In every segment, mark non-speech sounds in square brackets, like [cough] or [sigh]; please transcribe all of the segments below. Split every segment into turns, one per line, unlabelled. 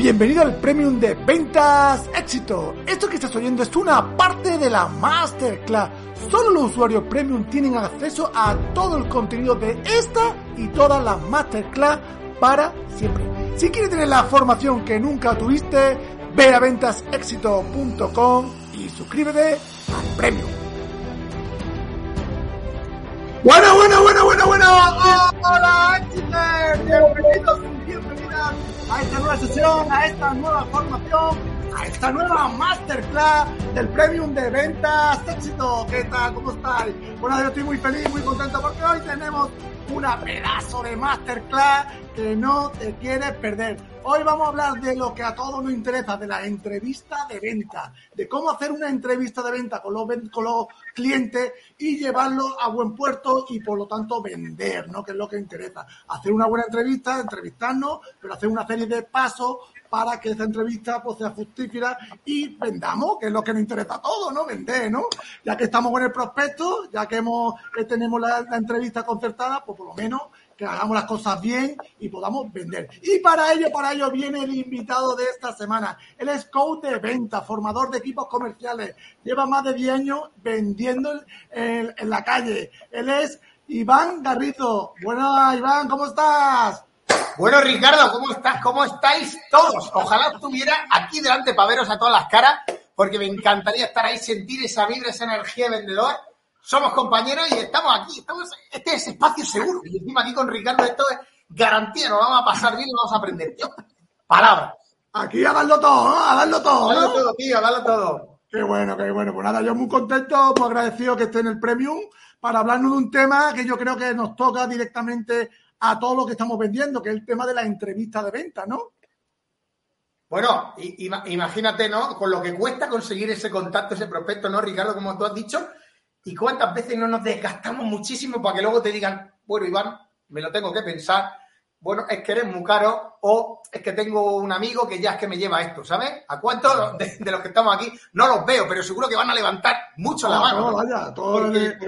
Bienvenido al Premium de Ventas Éxito. Esto que estás oyendo es una parte de la Masterclass. Solo los usuarios Premium tienen acceso a todo el contenido de esta y todas las Masterclass para siempre. Si quieres tener la formación que nunca tuviste, ve a ventasexito.com y suscríbete al Premium. Bueno, bueno, bueno, bueno, bueno. Hola. Bienvenidos bienvenidas a esta nueva sesión, a esta nueva formación, a esta nueva masterclass del Premium de Ventas Éxito. ¿Qué tal? ¿Cómo estáis? Bueno, yo estoy muy feliz, muy contento porque hoy tenemos una pedazo de masterclass que no te quieres perder. Hoy vamos a hablar de lo que a todos nos interesa, de la entrevista de venta, de cómo hacer una entrevista de venta con los, con los clientes y llevarlo a buen puerto y por lo tanto vender, ¿no? Que es lo que interesa. Hacer una buena entrevista, entrevistarnos, pero hacer una serie de pasos para que esa entrevista pues, sea fructífera y vendamos, que es lo que nos interesa a todos, ¿no? Vender, ¿no? Ya que estamos con el prospecto, ya que hemos que tenemos la, entrevista concertada, pues por lo menos que hagamos las cosas bien y podamos vender. Y para ello, para ello viene el invitado de esta semana. Él es coach de venta, formador de equipos comerciales. Lleva más de 10 años vendiendo en, la calle. Él es Iván Garrizo. Bueno, Iván, ¿cómo estás?
Bueno, Ricardo, ¿cómo estás? ¿Cómo estáis todos? Ojalá estuviera aquí delante para veros a todas las caras, porque me encantaría estar ahí, sentir esa vibra, esa energía de vendedor somos compañeros y estamos aquí. Estamos, este es espacio seguro. Y encima aquí con Ricardo esto es garantía. Nos vamos a pasar bien y vamos a aprender. Tío, palabras.
Aquí a darlo todo, ¿no? A darlo todo.
A darlo todo, tío, a darlo todo.
Qué bueno, qué bueno. Pues nada, yo muy contento, muy agradecido que esté en el Premium para hablarnos de un tema que yo creo que nos toca directamente a todo lo que estamos vendiendo, que es el tema de la entrevista de venta, ¿no?
Bueno, imagínate, ¿no? Con lo que cuesta conseguir ese contacto, ese prospecto, ¿no, Ricardo? Como tú has dicho, ¿Y cuántas veces no nos desgastamos muchísimo para que luego te digan, bueno, Iván, me lo tengo que pensar, bueno, es que eres muy caro o es que tengo un amigo que ya es que me lleva esto, ¿sabes? ¿A cuántos de, los que estamos aquí no los veo, pero seguro que van a levantar mucho la mano?
vaya,
porque,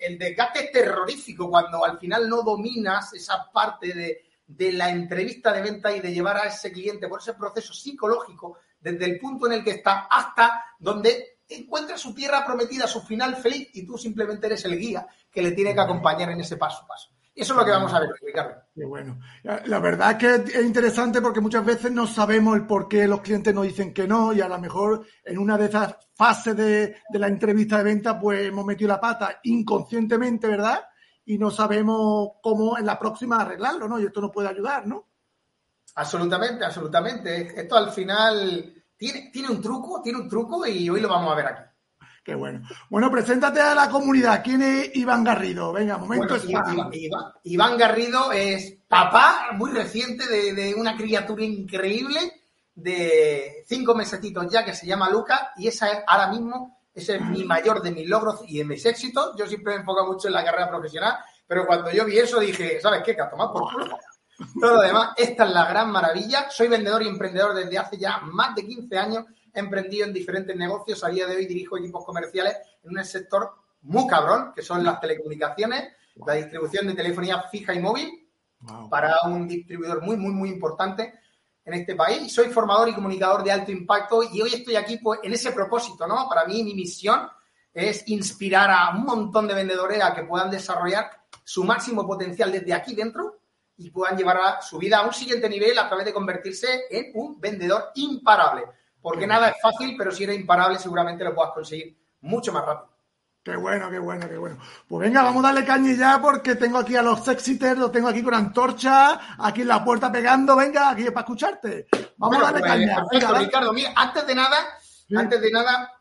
el desgaste es terrorífico cuando al final no dominas esa parte de, de la entrevista de venta y de llevar a ese cliente por ese proceso psicológico desde el punto en el que está hasta donde encuentra su tierra prometida, su final feliz, y tú simplemente eres el guía que le tiene que acompañar en ese paso a paso. Eso es lo que vamos a ver, Ricardo.
Qué bueno. La verdad es que es interesante porque muchas veces no sabemos el por qué los clientes nos dicen que no y a lo mejor en una de esas fases de, de la entrevista de venta pues hemos metido la pata inconscientemente, ¿verdad? Y no sabemos cómo en la próxima arreglarlo, ¿no? Y esto nos puede ayudar, ¿no?
Absolutamente, absolutamente. Esto al final tiene, un truco, tiene un truco y hoy lo vamos a ver aquí.
Qué bueno. Bueno, preséntate a la comunidad. ¿Quién es Iván Garrido? Venga, momento
Iván, Garrido es papá muy reciente de, una criatura increíble de cinco mesetitos ya que se llama Luca y esa es ahora mismo ese es mi mayor de mis logros y de mis éxitos. Yo siempre me enfoco mucho en la carrera profesional, pero cuando yo vi eso dije, ¿sabes qué? Que a tomar por culo. Todo lo demás, esta es la gran maravilla. Soy vendedor y emprendedor desde hace ya más de 15 años. He emprendido en diferentes negocios. A día de hoy dirijo equipos comerciales en un sector muy cabrón, que son las telecomunicaciones, la distribución de telefonía fija y móvil para un distribuidor muy, muy, muy importante en este país. Soy formador y comunicador de alto impacto y hoy estoy aquí pues, en ese propósito, ¿no? Para mí mi misión es inspirar a un montón de vendedores a que puedan desarrollar su máximo potencial desde aquí dentro y puedan llevar a su vida a un siguiente nivel a través de convertirse en un vendedor imparable. Porque nada es fácil, pero si eres imparable seguramente lo puedas conseguir mucho más rápido.
Qué bueno, qué bueno, qué bueno. Pues venga, vamos a darle caña ya porque tengo aquí a los sexiters, los tengo aquí con antorcha, aquí en la puerta pegando, venga, aquí para escucharte. Vamos a darle
pues,
caña.
Perfecto, Ricardo, mira, antes de nada, antes de nada,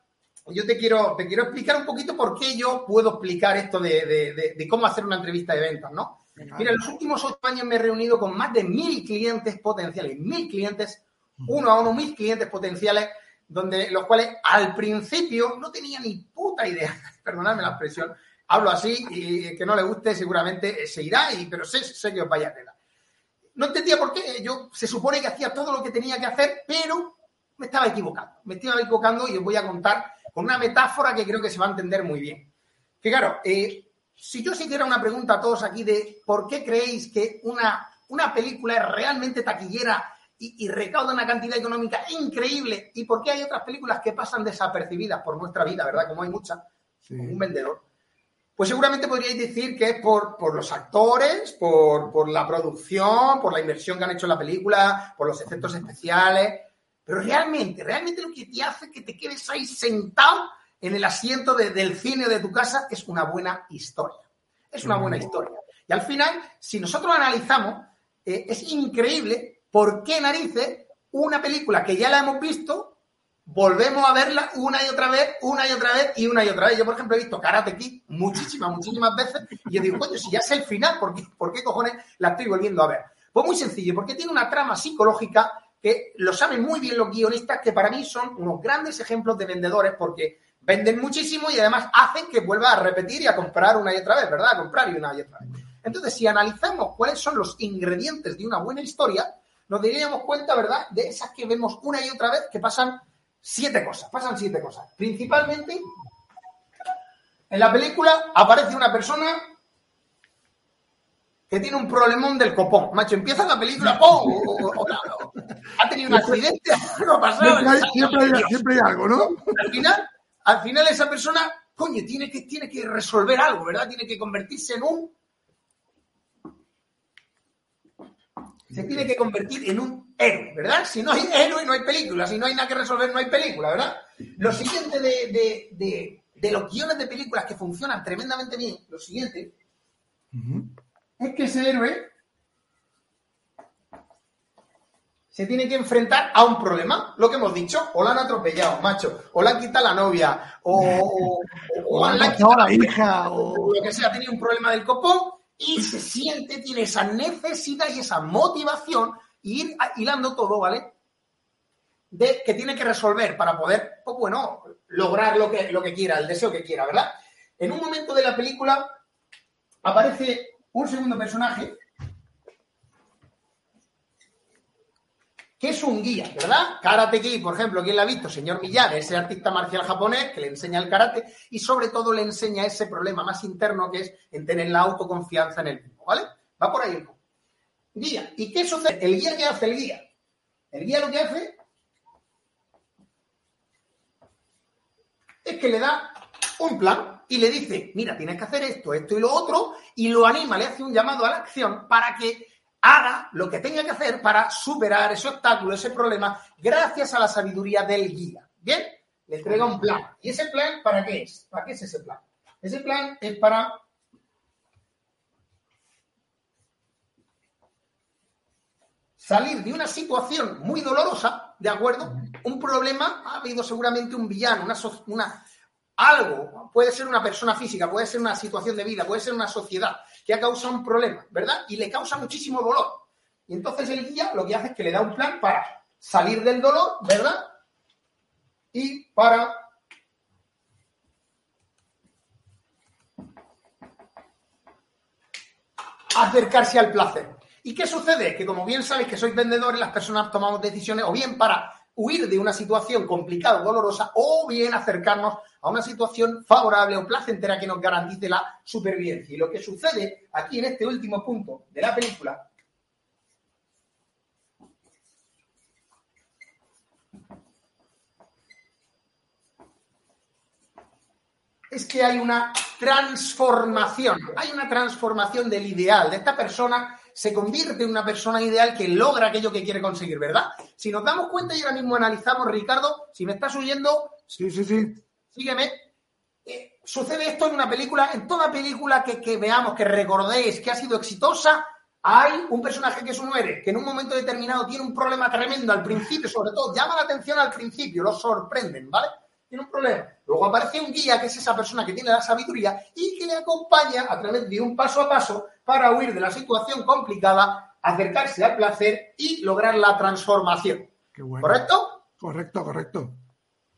yo te quiero, te quiero explicar un poquito por qué yo puedo explicar esto de, de cómo hacer una entrevista de ventas, ¿no? Mira, en los últimos ocho años me he reunido con más de mil clientes potenciales, mil clientes, uno a uno, mil clientes potenciales, donde los cuales al principio no tenía ni puta idea, [laughs] perdonadme la expresión, hablo así y que no le guste seguramente se irá, y, pero sé, sé que os vaya a quedar. No entendía por qué, yo se supone que hacía todo lo que tenía que hacer, pero me estaba equivocando, me estaba equivocando y os voy a contar con una metáfora que creo que se va a entender muy bien. Que claro, eh, si yo os hiciera una pregunta a todos aquí de por qué creéis que una, una película es realmente taquillera y, recauda una cantidad económica increíble. ¿Y por qué hay otras películas que pasan desapercibidas por nuestra vida, verdad? Como hay muchas, como un vendedor. Pues seguramente podríais decir que es por, por los actores, por, por, la producción, por la inversión que han hecho en la película, por los efectos especiales. Pero realmente, realmente lo que te hace que te quedes ahí sentado en el asiento del cine de tu casa es una buena historia. Es una buena historia. Y al final, si nosotros analizamos, eh, es increíble por qué narices una película que ya la hemos visto, volvemos a verla una y otra vez, una y otra vez y una y otra vez. Yo, por ejemplo, he visto Karate Kid muchísimas, muchísimas veces y yo digo, coño, si ya sé el final, ¿por qué, ¿por qué cojones la estoy volviendo a ver? Pues muy sencillo, porque tiene una trama psicológica que lo saben muy bien los guionistas, que para mí son unos grandes ejemplos de vendedores, porque venden muchísimo y además hacen que vuelva a repetir y a comprar una y otra vez, ¿verdad? A comprar y una y otra vez. Entonces, si analizamos cuáles son los ingredientes de una buena historia, nos daríamos cuenta, ¿verdad?, de esas que vemos una y otra vez que pasan siete cosas, pasan siete cosas. Principalmente, en la película aparece una persona que tiene un problemón del copón. Macho, empieza la película, ¡pum! ha tenido un accidente, no ha pasado.
Siempre hay, siempre hay algo, ¿no?
Al final, al final esa persona, coño, tiene que, tiene que resolver algo, ¿verdad? Tiene que convertirse en un... Se tiene que convertir en un héroe, ¿verdad? Si no hay héroe, no hay película. Si no hay nada que resolver, no hay película, ¿verdad? Lo siguiente de, los guiones de películas que funcionan tremendamente bien, lo siguiente, es que ese héroe se tiene que enfrentar a un problema, lo que hemos dicho, o la han atropellado, macho, o le han quitado la novia, o,
o, [laughs] han quitado la hija,
o lo que sea, ha tenido un problema del copón y se siente, tiene esa necesidad y esa motivación, ir hilando todo, ¿vale? De que tiene que resolver para poder, pues bueno, lograr lo que, lo que quiera, el deseo que quiera, ¿verdad? En un momento de la película aparece un segundo personaje que es un guía, ¿verdad? Karate Kid, por ejemplo, ¿quién la ha visto? Señor Miyagi, ese artista marcial japonés que le enseña el karate y sobre todo le enseña ese problema más interno que es en tener la autoconfianza en el mismo, ¿vale? Va por ahí. Guía. ¿Y qué sucede? El guía, ¿qué hace el guía? El guía lo que hace es que le da un plan y le dice, mira, tienes que hacer esto, esto y lo otro, y lo anima, le hace un llamado a la acción para que haga lo que tenga que hacer para superar ese obstáculo, ese problema, gracias a la sabiduría del guía. ¿Bien? Le entrega un plan. ¿Y ese plan para qué es? ¿Para qué es ese plan? Ese plan es para salir de una situación muy dolorosa, ¿de acuerdo? Un problema, ha habido seguramente un villano, una, una, algo, puede ser una persona física, puede ser una situación de vida, puede ser una sociedad que ha causado un problema, ¿verdad? Y le causa muchísimo dolor. Y entonces el guía lo que hace es que le da un plan para salir del dolor, ¿verdad? Y para acercarse al placer. ¿Y qué sucede? Que como bien sabéis que sois vendedores, las personas tomamos decisiones o bien para huir de una situación complicada o dolorosa o bien acercarnos a una situación favorable o placentera que nos garantice la supervivencia. Y lo que sucede aquí en este último punto de la película es que hay una transformación, hay una transformación del ideal, de esta persona se convierte en una persona ideal que logra aquello que quiere conseguir, ¿verdad? Si nos damos cuenta y ahora mismo analizamos, Ricardo, si me estás oyendo,
sí, sí, sí.
Sígueme. Eh, sucede esto en una película, en toda película que, que, veamos, que recordéis que ha sido exitosa, hay un personaje que es un héroe, que en un momento determinado tiene un problema tremendo al principio, sobre todo, llama la atención al principio, lo sorprenden, ¿vale? Tiene un problema. Luego aparece un guía, que es esa persona que tiene la sabiduría y que le acompaña a través de un paso a paso para huir de la situación complicada, acercarse al placer y lograr la transformación. ¿Correcto?
Correcto, correcto.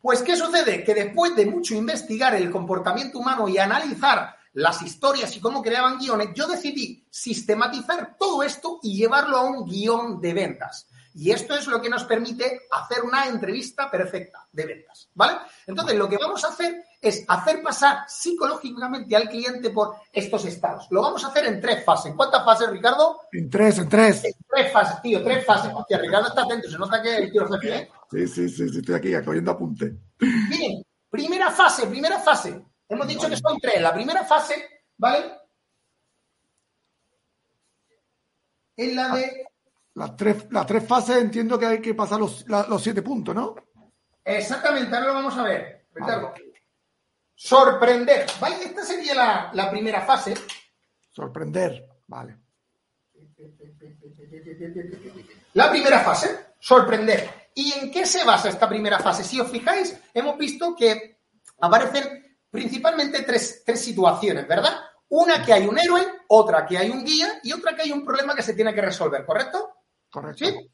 Pues, ¿qué sucede? Que después de mucho investigar el comportamiento humano y analizar las historias y cómo creaban guiones, yo decidí sistematizar todo esto y llevarlo a un guion de ventas. Y esto es lo que nos permite hacer una entrevista perfecta de ventas, ¿vale? Entonces, lo que vamos a hacer es hacer pasar psicológicamente al cliente por estos estados. Lo vamos a hacer en tres fases. ¿En cuántas fases, Ricardo?
En tres, en tres.
En tres fases, tío, tres fases. Hostia, Ricardo está atento, se nota que el tío jefe, ¿eh?
Sí, sí, sí, sí, estoy aquí cogiendo apunte.
Bien, primera fase, primera fase. Hemos dicho que son tres. La primera fase, ¿vale? Es la de.
Las tres, las tres fases entiendo que hay que pasar los, los siete puntos, ¿no?
Exactamente, ahora lo vamos a ver, Ricardo. Sorprender, ¿vale? Esta sería la, primera fase.
Sorprender, vale.
La primera fase, sorprender. ¿Y en qué se basa esta primera fase? Si os fijáis, hemos visto que aparecen principalmente tres, tres situaciones, ¿verdad? Una que hay un héroe, otra que hay un guía y otra que hay un problema que se tiene que resolver, ¿correcto?
Correcto.
¿Sí?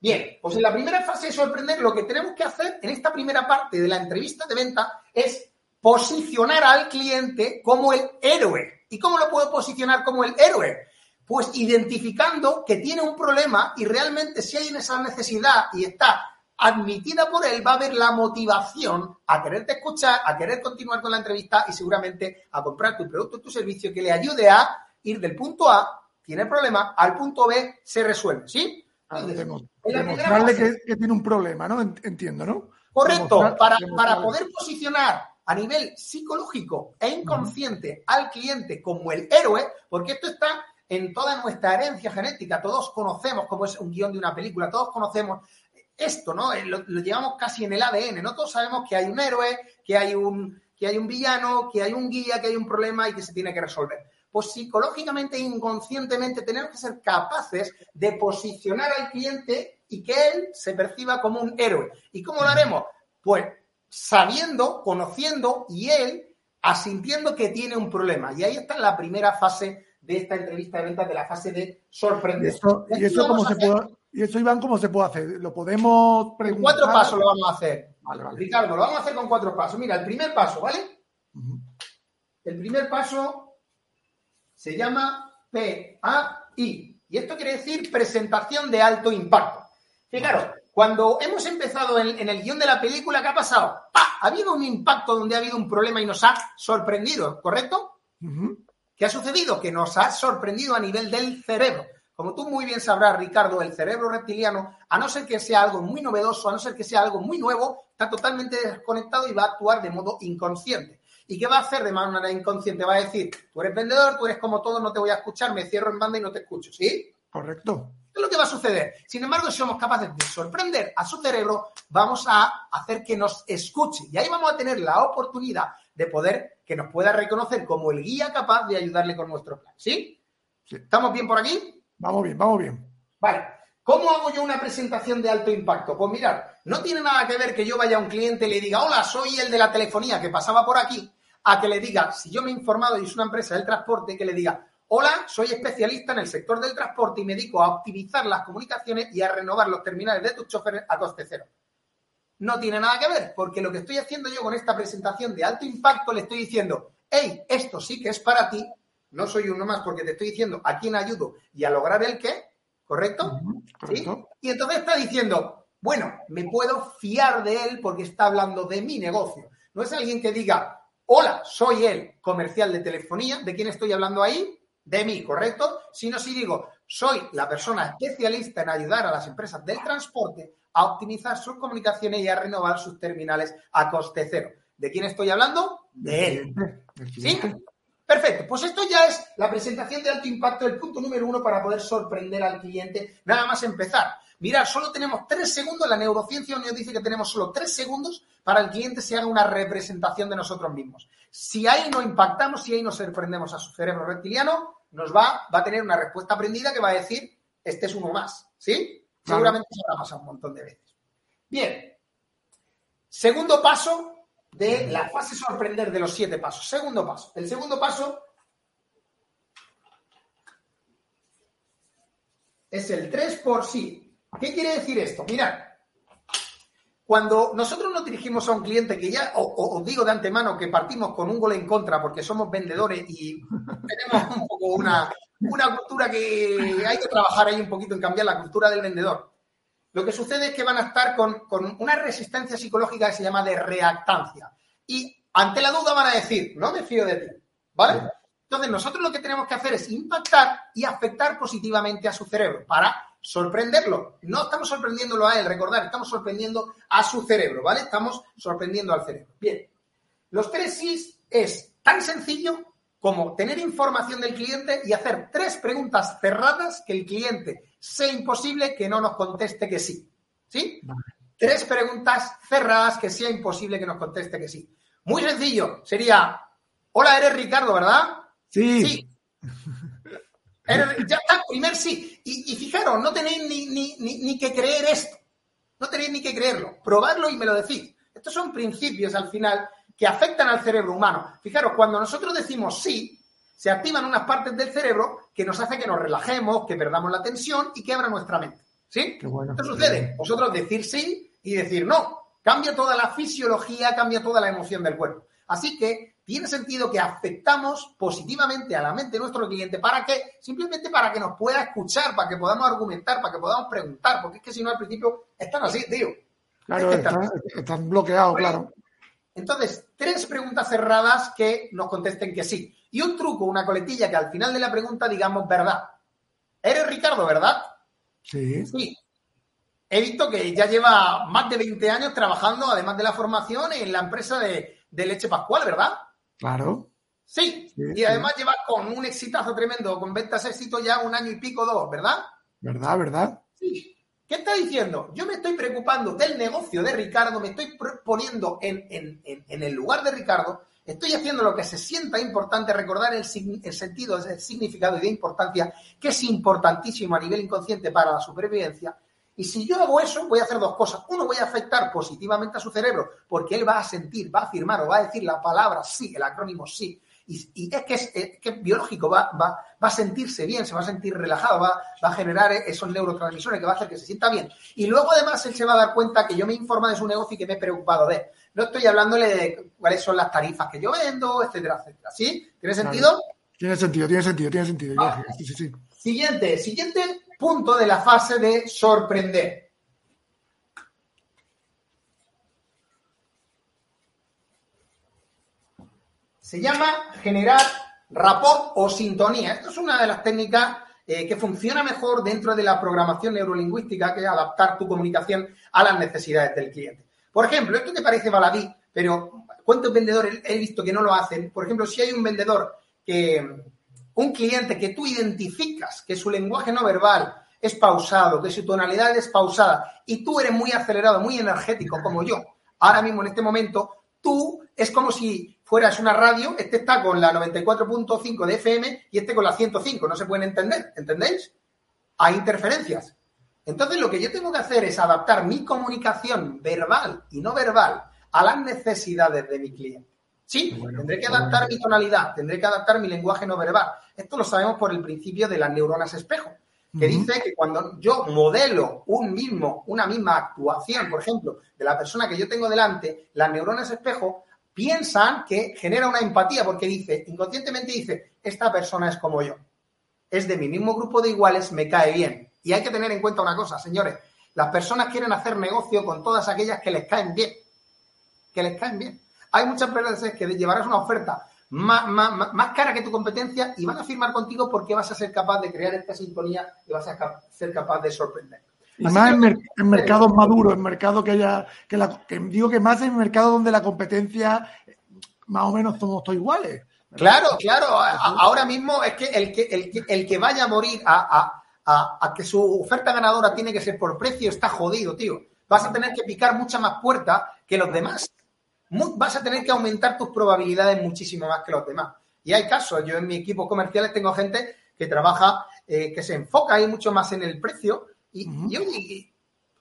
Bien, pues en la primera fase de sorprender, lo que tenemos que hacer en esta primera parte de la entrevista de venta es posicionar al cliente como el héroe. ¿Y cómo lo puedo posicionar como el héroe? Pues identificando que tiene un problema y realmente si hay esa necesidad y está admitida por él, va a haber la motivación a quererte escuchar, a querer continuar con la entrevista y seguramente a comprar tu producto, tu servicio que le ayude a ir del punto A, tiene el problema, al punto B se resuelve, ¿sí?
demostrarle que, tiene un problema, ¿no? Entiendo, ¿no?
Correcto, para, para poder posicionar a nivel psicológico e inconsciente al cliente como el héroe, porque esto está en toda nuestra herencia genética, todos conocemos cómo es un guion de una película, todos conocemos esto, ¿no? Eh, lo, lo, llevamos casi en el ADN, ¿no? Todos sabemos que hay un héroe, que hay un, que hay un villano, que hay un guía, que hay un problema y que se tiene que resolver pues psicológicamente e inconscientemente tenemos que ser capaces de posicionar al cliente y que él se perciba como un héroe. ¿Y cómo lo haremos? Pues sabiendo, conociendo y él asintiendo que tiene un problema. Y ahí está la primera fase de esta entrevista de ventas, de la fase de sorprender.
¿Y eso, cómo se puede, y eso Iván, cómo se puede hacer? ¿Lo podemos
preguntar? En cuatro pasos lo vamos a hacer. Ricardo, lo vamos a hacer con cuatro pasos. Mira, el primer paso, ¿vale? El primer paso se llama PAI. Y esto quiere decir presentación de alto impacto. Fijaros, cuando hemos empezado en, el guion de la película, ¿qué ha pasado? Ha habido un impacto donde ha habido un problema y nos ha sorprendido, ¿correcto? ¿Qué ha sucedido? Que nos ha sorprendido a nivel del cerebro. Como tú muy bien sabrás, Ricardo, el cerebro reptiliano, a no ser que sea algo muy novedoso, a no ser que sea algo muy nuevo, está totalmente desconectado y va a actuar de modo inconsciente. ¿Y qué va a hacer de manera inconsciente? Va a decir, tú eres vendedor, tú eres como todo, no te voy a escuchar, me cierro en banda y no te escucho, ¿sí?
Correcto.
Es lo que va a suceder. Sin embargo, si somos capaces de sorprender a su cerebro, vamos a hacer que nos escuche. Y ahí vamos a tener la oportunidad de poder que nos pueda reconocer como el guía capaz de ayudarle con nuestro plan. ¿Sí? sí. ¿Estamos bien por aquí?
Vamos bien, vamos bien.
Vale. ¿Cómo hago yo una presentación de alto impacto? Pues mirad, no tiene nada que ver que yo vaya a un cliente y le diga, hola, soy el de la telefonía que pasaba por aquí, a que le diga, si yo me he informado y es una empresa del transporte, que le diga, hola, soy especialista en el sector del transporte y me dedico a optimizar las comunicaciones y a renovar los terminales de tus choferes a coste cero. No tiene nada que ver, porque lo que estoy haciendo yo con esta presentación de alto impacto le estoy diciendo, hey, esto sí que es para ti, no soy uno más porque te estoy diciendo a quién ayudo y a lograr el qué, ¿correcto? ¿Sí? Y entonces está diciendo, bueno, me puedo fiar de él porque está hablando de mi negocio. No es alguien que diga, hola, soy el comercial de telefonía, ¿de quién estoy hablando ahí? De mí, ¿correcto? Sino si digo, soy la persona especialista en ayudar a las empresas del transporte a optimizar sus comunicaciones y a renovar sus terminales a coste cero. ¿De quién estoy hablando? De él. ¿Sí? Perfecto, pues esto ya es la presentación de alto impacto, el punto número uno para poder sorprender al cliente, nada más empezar. Mirad, solo tenemos tres segundos, la neurociencia nos dice que tenemos solo tres segundos para el cliente se haga una representación de nosotros mismos. Si ahí no impactamos, si ahí no sorprendemos a su cerebro reptiliano, nos va, va a tener una respuesta aprendida que va a decir, este es uno más, ¿sí? Seguramente se habrá pasado un montón de veces. Bien, segundo paso, de la fase sorprender de los siete pasos. Segundo paso. El segundo paso es el 3 por sí. ¿Qué quiere decir esto? Mirad, cuando nosotros nos dirigimos a un cliente que ya, os digo de antemano que partimos con un gol en contra porque somos vendedores y tenemos un poco una, una cultura que hay que trabajar ahí un poquito en cambiar la cultura del vendedor. Lo que sucede es que van a estar con, una resistencia psicológica que se llama de reactancia. Y ante la duda van a decir, no me fío de ti, ¿vale? Entonces, nosotros lo que tenemos que hacer es impactar y afectar positivamente a su cerebro para sorprenderlo. No estamos sorprendiéndolo a él, recordar, estamos sorprendiendo a su cerebro, ¿vale? Estamos sorprendiendo al cerebro. Bien, los tres sí es tan sencillo como tener información del cliente y hacer tres preguntas cerradas que el cliente sea imposible que no nos conteste que sí. ¿Sí? Tres preguntas cerradas que sea imposible que nos conteste que sí. Muy sencillo. Sería, hola, eres Ricardo, ¿verdad?
Sí. [laughs]
ya está, primer sí. Y, fijaros, no tenéis ni, ni, que creer esto. No tenéis ni que creerlo. Probarlo y me lo decís. Estos son principios al final que afectan al cerebro humano. Fijaros, cuando nosotros decimos sí, se activan unas partes del cerebro que nos hace que nos relajemos, que perdamos la tensión y que abra nuestra mente. ¿Sí?
Qué bueno,
¿Qué sucede? Vosotros decir sí y decir no. Cambia toda la fisiología, cambia toda la emoción del cuerpo. Así que tiene sentido que afectamos positivamente a la mente de nuestro cliente. ¿Para qué? Simplemente para que nos pueda escuchar, para que podamos argumentar, para que podamos preguntar, porque es que si no al principio están así, tío.
Claro, están bloqueados, claro.
Entonces, tres preguntas cerradas que nos contesten que sí. Y un truco, una coletilla que al final de la pregunta digamos verdad. Eres Ricardo, ¿verdad?
Sí.
Sí. He visto que ya lleva más de 20 años trabajando, además de la formación, en la empresa de, Leche Pascual, ¿verdad?
Claro.
Sí. y además lleva con un exitazo tremendo, con ventas éxito ya un año y pico, dos, ¿verdad?
¿Verdad, verdad?
Sí. ¿Qué está diciendo? Yo me estoy preocupando del negocio de Ricardo, me estoy poniendo en, el lugar de Ricardo, estoy haciendo lo que se sienta importante, recordar el, el, sentido, el significado y de importancia, que es importantísimo a nivel inconsciente para la supervivencia. Y si yo hago eso, voy a hacer dos cosas. Uno, voy a afectar positivamente a su cerebro, porque él va a sentir, va a afirmar o va a decir la palabra sí, el acrónimo sí, y, es, que es, que biológico, va, va, va, a sentirse bien, se va a sentir relajado, va, va, a generar esos neurotransmisores que va a hacer que se sienta bien. Y luego además él se va a dar cuenta que yo me informa de su negocio y que me he preocupado de él. No estoy hablándole de cuáles son las tarifas que yo vendo, etcétera, etcétera. ¿Sí? ¿Tiene sentido?
Tiene sentido, tiene sentido, tiene sentido.
Siguiente, siguiente punto de la fase de sorprender. Se llama generar rapport o sintonía. Esto es una de las técnicas eh, que funciona mejor dentro de la programación neurolingüística, que es adaptar tu comunicación a las necesidades del cliente. Por ejemplo, esto te parece baladí, pero ¿cuántos vendedores he visto que no lo hacen? Por ejemplo, si hay un vendedor que, un cliente que tú identificas que su lenguaje no verbal es pausado, que su tonalidad es pausada y tú eres muy acelerado, muy energético como yo, ahora mismo en este momento, tú es como si fuera es una radio, este está con la 94.5 de FM y este con la 105, no se pueden entender, ¿entendéis? Hay interferencias. Entonces lo que yo tengo que hacer es adaptar mi comunicación verbal y no verbal a las necesidades de mi cliente. Sí, tendré que adaptar mi tonalidad, tendré que adaptar mi lenguaje no verbal. Esto lo sabemos por el principio de las neuronas espejo, que dice que cuando yo modelo un mismo, una misma actuación, por ejemplo, de la persona que yo tengo delante, las neuronas espejo piensan que genera una empatía porque dice, inconscientemente dice, esta persona es como yo, es de mi mismo grupo de iguales, me cae bien. Y hay que tener en cuenta una cosa, señores, las personas quieren hacer negocio con todas aquellas que les caen bien, que les caen bien. Hay muchas veces que llevarás una oferta más, más, cara que tu competencia y van a firmar contigo porque vas a ser capaz de crear esta sintonía y vas a ser capaz de sorprender.
Y más en, mercados maduros, en mercados que haya, que, la, digo que más en mercados donde la competencia más o menos somos todos iguales.
Claro, claro. ahora mismo es que el que, el que, el que vaya a morir a, a, que su oferta ganadora tiene que ser por precio está jodido, tío. Vas a tener que picar mucha más puerta que los demás. Vas a tener que aumentar tus probabilidades muchísimo más que los demás. Y hay casos, yo en mi equipo comerciales tengo gente que trabaja, eh, que se enfoca ahí mucho más en el precio y,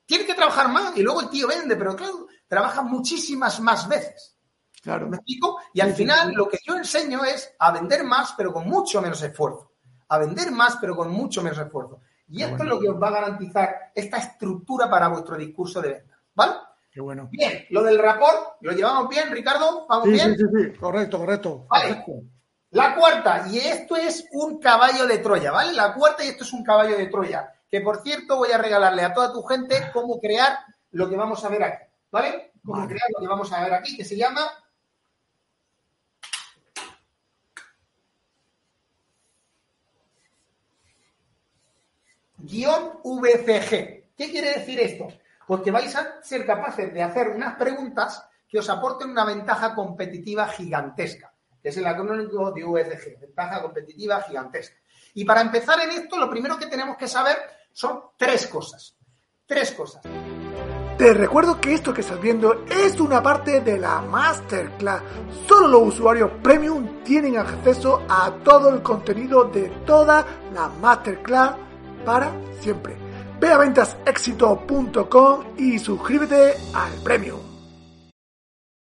tiene que trabajar más y luego el tío vende, pero claro, trabaja muchísimas más veces.
Claro.
¿Me explico? Y al final lo que yo enseño es a vender más, pero con mucho menos esfuerzo. A vender más, pero con mucho menos esfuerzo. Y esto es lo que os va a garantizar esta estructura para vuestro discurso de venta. ¿Vale?
Qué bueno.
Bien, lo del rapport, ¿lo llevamos bien, Ricardo? ¿Vamos sí, bien?
Sí, sí, sí, correcto, correcto.
Vale. La cuarta, y esto es un caballo de Troya, ¿vale? La cuarta y esto es un caballo de Troya, que por cierto voy a regalarle a toda tu gente cómo crear lo que vamos a ver aquí, ¿vale? Cómo crear lo que vamos a ver aquí, que se llama... Guión VCG. ¿Qué quiere decir esto? Pues que vais a ser capaces de hacer unas preguntas que os aporten una ventaja competitiva gigantesca, es el acrónimo de VCG, ventaja competitiva gigantesca. Y para empezar en esto, lo primero que tenemos que saber son tres cosas. Tres cosas.
Te recuerdo que esto que estás viendo es una parte de la Masterclass. Solo los usuarios premium tienen acceso a todo el contenido de toda la Masterclass para siempre. Ve a ventasexito.com y suscríbete al premium.